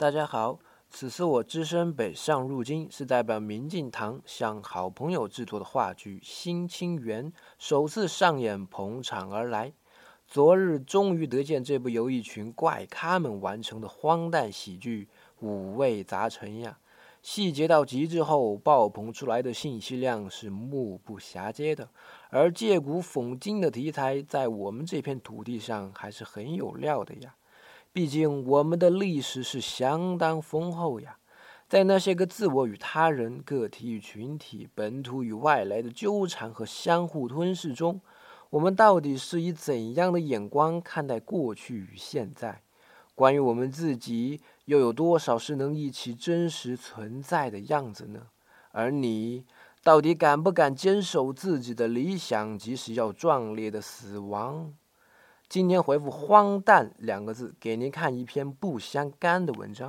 大家好，此次我只身北上入京，是代表明镜堂向好朋友制作的话剧《新青园》首次上演捧场而来。昨日终于得见这部由一群怪咖们完成的荒诞喜剧，五味杂陈呀！细节到极致后，爆棚出来的信息量是目不暇接的。而借古讽今的题材，在我们这片土地上还是很有料的呀。毕竟我们的历史是相当丰厚呀，在那些个自我与他人、个体与群体、本土与外来的纠缠和相互吞噬中，我们到底是以怎样的眼光看待过去与现在？关于我们自己，又有多少是能一起真实存在的样子呢？而你，到底敢不敢坚守自己的理想，即使要壮烈的死亡？今天回复“荒诞”两个字，给您看一篇不相干的文章。